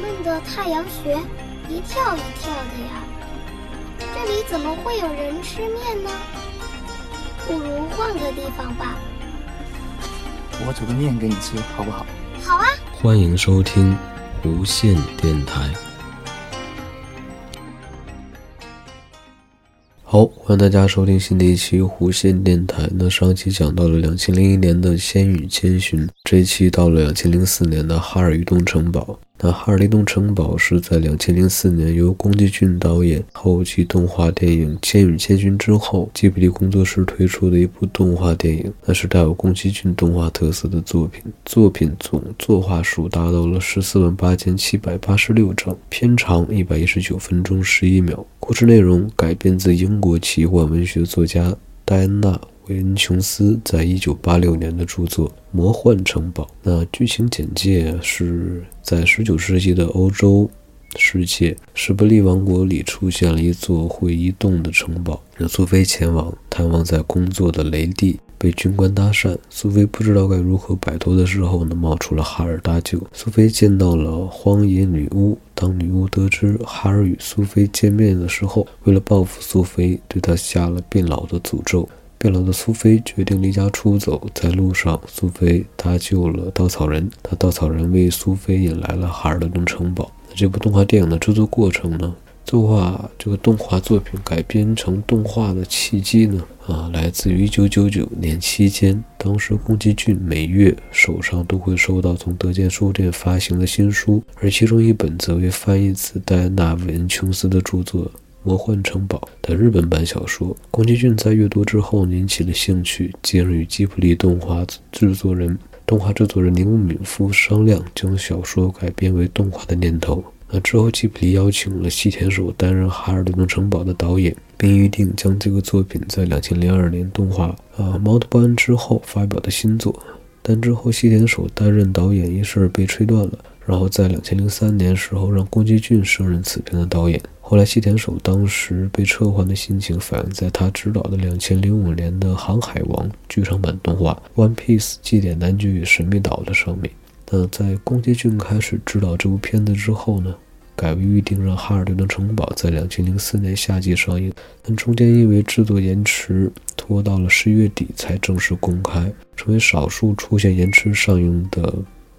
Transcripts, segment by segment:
闷的太阳穴，一跳一跳的呀。这里怎么会有人吃面呢？不如换个地方吧。我煮个面给你吃，好不好？好啊。欢迎收听无线电台。好，欢迎大家收听新的一期弧线电台。那上期讲到了两千零一年的《千与千寻》，这一期到了两千零四年的《哈尔移动城堡》。那《哈尔移动城堡》是在两千零四年由宫崎骏导演后继动画电影《千与千寻》之后，吉卜力工作室推出的一部动画电影。那是带有宫崎骏动画特色的作品，作品总作画数达到了十四万八千七百八十六张，片长一百一十九分钟十一秒。故事内容改编自英国奇幻文学作家戴安娜·维恩琼斯在一九八六年的著作《魔幻城堡》。那剧情简介是在十九世纪的欧洲世界，史伯利王国里出现了一座会移动的城堡。那苏菲前往探望在工作的雷蒂。被军官搭讪，苏菲不知道该如何摆脱的时候呢，冒出了哈尔搭救。苏菲见到了荒野女巫。当女巫得知哈尔与苏菲见面的时候，为了报复苏菲，对她下了变老的诅咒。变老的苏菲决定离家出走。在路上，苏菲搭救了稻草人，他稻草人为苏菲引来了哈尔的东城堡。那这部动画电影的制作过程呢？作画这个动画作品改编成动画的契机呢？啊，来自于1999年期间，当时宫崎骏每月手上都会收到从德间书店发行的新书，而其中一本则为翻译自戴安娜·韦恩琼斯的著作《魔幻城堡》的日本版小说。宫崎骏在阅读之后引起了兴趣，接着与吉卜力动画制作人、动画制作人铃木敏夫商量，将小说改编为动画的念头。那之后，吉卜力邀请了细田守担任《哈尔的动城堡》的导演，并预定将这个作品在两千零二年动画《啊猫的报恩》之后发表的新作。但之后，细田守担任导演一事被吹断了。然后在两千零三年时候，让宫崎骏升任此片的导演。后来，细田守当时被撤换的心情反映在他执导的两千零五年的《航海王》剧场版动画《One Piece 祭典男爵与神秘岛》的上面。那在宫崎骏开始执导这部片子之后呢？改为预定让《哈尔顿的城堡》在两千零四年夏季上映，但中间因为制作延迟，拖到了十一月底才正式公开，成为少数出现延迟上映的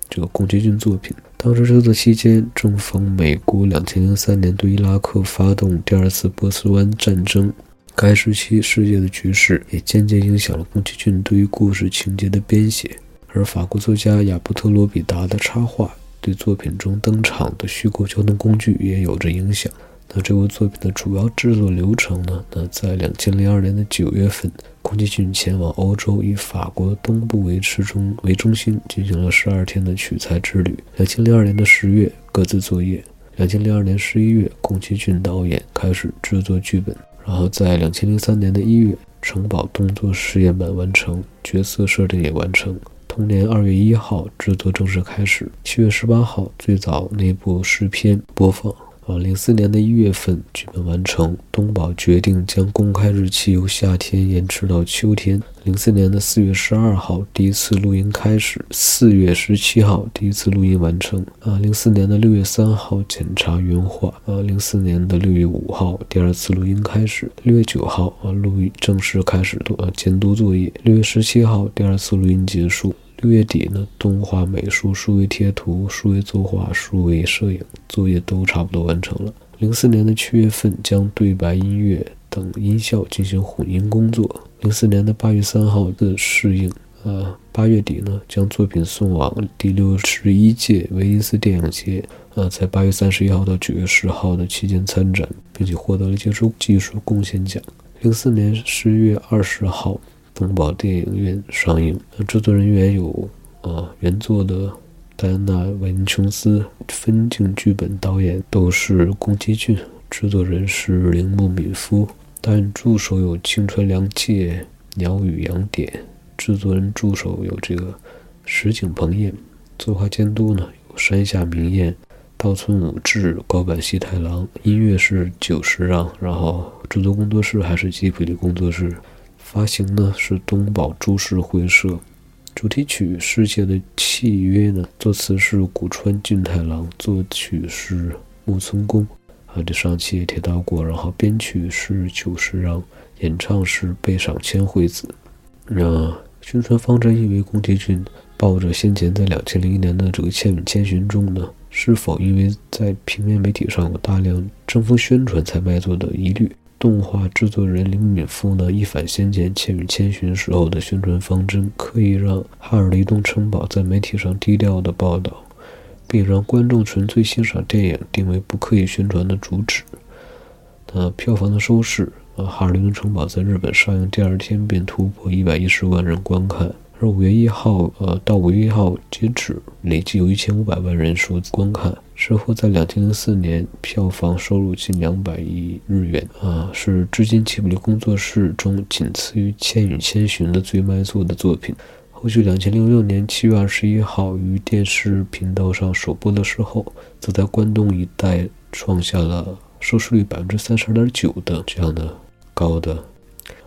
这个宫崎骏作品。当时制作期间正逢美国两千零三年对伊拉克发动第二次波斯湾战争，该时期世界的局势也间接影响了宫崎骏对于故事情节的编写，而法国作家亚伯特·罗比达的插画。对作品中登场的虚构交通工具也有着影响。那这部作品的主要制作流程呢？那在两千零二年的九月份，宫崎骏前往欧洲，以法国东部为池中为中心，进行了十二天的取材之旅。两千零二年的十月，各自作业。两千零二年十一月，宫崎骏导演开始制作剧本。然后在两千零三年的一月，城堡动作试验版完成，角色设定也完成。同年二月一号，制作正式开始。七月十八号，最早那部试片播放。啊，零四年的一月份，剧本完成，东宝决定将公开日期由夏天延迟到秋天。零四年的四月十二号，第一次录音开始；四月十七号，第一次录音完成。啊，零四年的六月三号，检查原画。啊，零四年的六月五号，第二次录音开始。六月九号，啊，录音正式开始呃监督作业。六月十七号，第二次录音结束。六月底呢，动画美术、数位贴图、数位作画、数位摄影作业都差不多完成了。零四年的七月份将对白、音乐等音效进行混音工作。零四年的八月三号的试映，呃，八月底呢将作品送往第六十一届威尼斯电影节，呃，在八月三十一号到九月十号的期间参展，并且获得了杰出技术贡献奖。零四年十月二十号。东宝电影院上映，制作人员有啊原作的戴安娜·韦恩琼斯，分镜剧本导演都是宫崎骏，制作人是铃木敏夫，导演助手有青川良介、鸟语洋典，制作人助手有这个石井朋彦，作画监督呢有山下明彦、稻村武志、高坂希太郎，音乐是久石让，然后制作工作室还是吉卜力工作室。发行呢是东宝株式会社，主题曲《世界的契约》呢，作词是古川俊太郎，作曲是木村公。啊，这上期也提到过。然后编曲是久石让，演唱是背上千惠子。那宣传方针因为宫崎骏抱着先前在两千零一年的这个《千与千寻》中呢，是否因为在平面媒体上有大量争风宣传才卖座的疑虑。动画制作人林敏夫呢，一反先前《千与千寻》时候的宣传方针，刻意让哈尔的移动城堡在媒体上低调的报道，并让观众纯粹欣赏电影定为不刻意宣传的主旨。那票房的收视，呃，哈尔的移动城堡在日本上映第二天便突破一百一十万人观看。而五月一号，呃，到五月一号截止，累计有一千五百万人数观看。之后在两千零四年，票房收入近两百亿日元，啊，是至今吉卜力工作室中仅次于《千与千寻》的最卖座的作品。后续两千零六年七月二十一号于电视频道上首播的时候，则在关东一带创下了收视率百分之三十二点九的这样的高的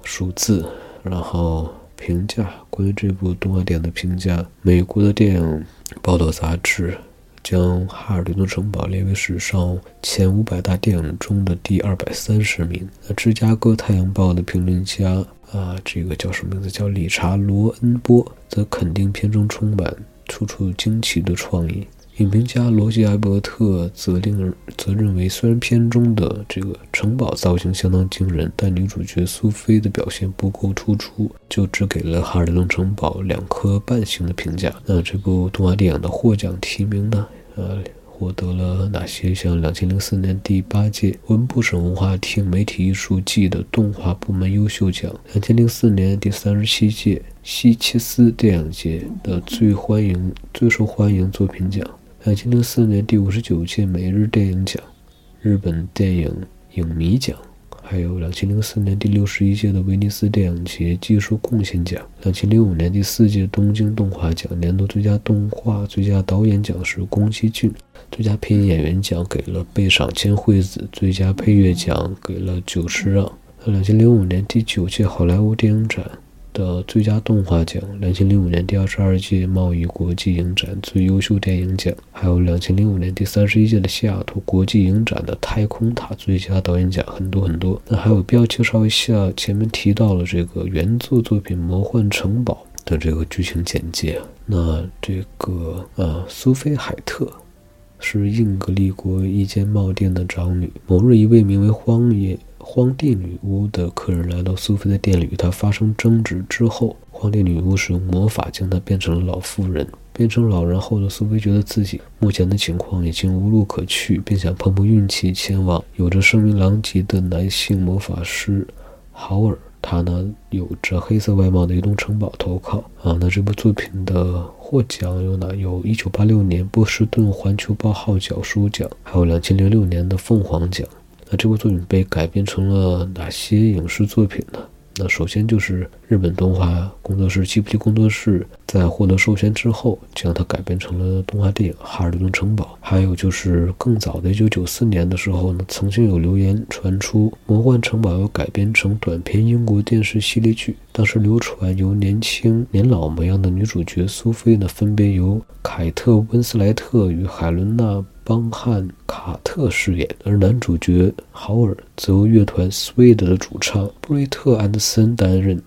数字，然后。评价关于这部动画电影的评价，美国的电影报道杂志将《哈尔的城堡》列为史上前五百大电影中的第二百三十名。那芝加哥太阳报的评论家啊，这个叫什么名字？叫理查·罗恩波，则肯定片中充满处处惊奇的创意。影评家罗杰·艾伯特则令人则认为，虽然片中的这个城堡造型相当惊人，但女主角苏菲的表现不够突出，就只给了《哈尔的龙城堡》两颗半星的评价。那这部动画电影的获奖提名呢？呃，获得了哪些？像两千零四年第八届文部省文化厅媒体艺术季的动画部门优秀奖，两千零四年第三十七届西切斯电影节的最欢迎、最受欢迎作品奖。两千零四年第五十九届每日电影奖、日本电影影迷奖，还有两千零四年第六十一届的威尼斯电影节技术贡献奖。两千零五年第四届东京动画奖年度最佳动画最佳导演奖是宫崎骏，最佳配音演员奖给了背赏千惠子，最佳配乐奖给了久石让。两千零五年第九届好莱坞电影展。的最佳动画奖，两千零五年第二十二届贸易国际影展最优秀电影奖，还有两千零五年第三十一届的西雅图国际影展的太空塔最佳导演奖，很多很多。那还有必要介绍一下，前面提到了这个原作作品《魔幻城堡》的这个剧情简介。那这个呃，苏菲海特是英格利国一间帽店的长女。某日，一位名为荒野。荒地女巫的客人来到苏菲的店里，与她发生争执之后，荒地女巫使用魔法将她变成了老妇人。变成老人后的苏菲觉得自己目前的情况已经无路可去，并想碰碰运气，前往有着声名狼藉的男性魔法师豪尔。他呢有着黑色外貌的移动城堡投靠啊。那这部作品的获奖有哪？有一九八六年波士顿环球报号角书奖，还有两千零六年的凤凰奖。那这部作品被改编成了哪些影视作品呢？那首先就是日本动画工作室吉卜力工作室在获得授权之后，将它改编成了动画电影《哈尔的移动城堡》。还有就是更早的1994年的时候呢，曾经有流言传出《魔幻城堡》要改编成短篇英国电视系列剧。当时流传由年轻年老模样的女主角苏菲呢，分别由凯特温斯莱特与海伦娜。邦汉卡特饰演，而男主角豪尔则由乐团 Swede 的主唱布瑞特安德森担任。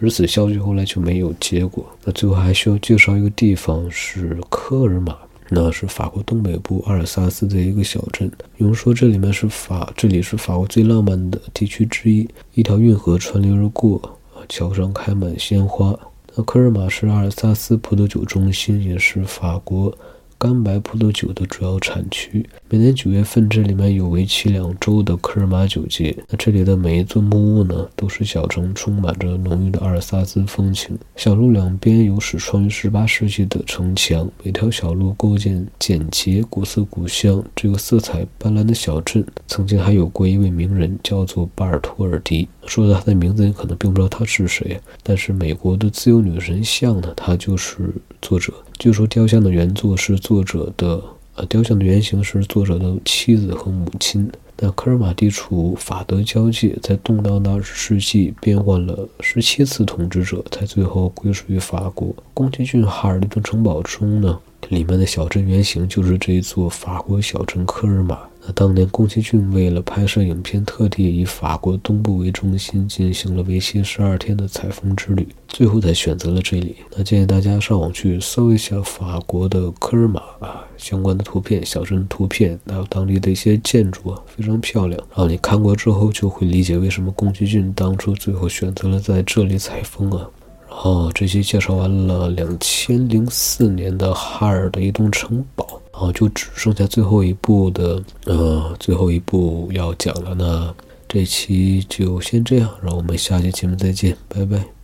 而此消息后来就没有结果。那最后还需要介绍一个地方是科尔玛，那是法国东北部阿尔萨斯的一个小镇。有人说这里面是法，这里是法国最浪漫的地区之一。一条运河穿流而过，啊，桥上开满鲜花。那科尔玛是阿尔萨斯葡萄酒中心，也是法国。干白葡萄酒的主要产区，每年九月份这里面有为期两周的科尔玛酒节。那这里的每一座木屋呢，都是小城充满着浓郁的阿尔萨斯风情。小路两边有始创于十八世纪的城墙，每条小路构建简洁、古色古香。这个色彩斑斓的小镇，曾经还有过一位名人，叫做巴尔托尔迪。说到他的名字，你可能并不知道他是谁，但是美国的自由女神像呢，他就是作者。据说雕像的原作是作者的，呃，雕像的原型是作者的妻子和母亲。那科尔马地处法德交界，在动荡的二十世纪变换了十七次统治者，才最后归属于法国。宫崎骏《哈尔顿城堡》中呢，里面的小镇原型就是这一座法国小镇科尔玛。那当年宫崎骏为了拍摄影片，特地以法国东部为中心进行了为期十二天的采风之旅，最后才选择了这里。那建议大家上网去搜一下法国的科尔玛啊相关的图片、小镇图片，还有当地的一些建筑啊，非常漂亮。然后你看过之后，就会理解为什么宫崎骏当初最后选择了在这里采风啊。哦这期介绍完了两千零四年的哈尔的移动城堡。哦就只剩下最后一部的，呃，最后一部要讲了。那这期就先这样，让我们下期节目再见，拜拜。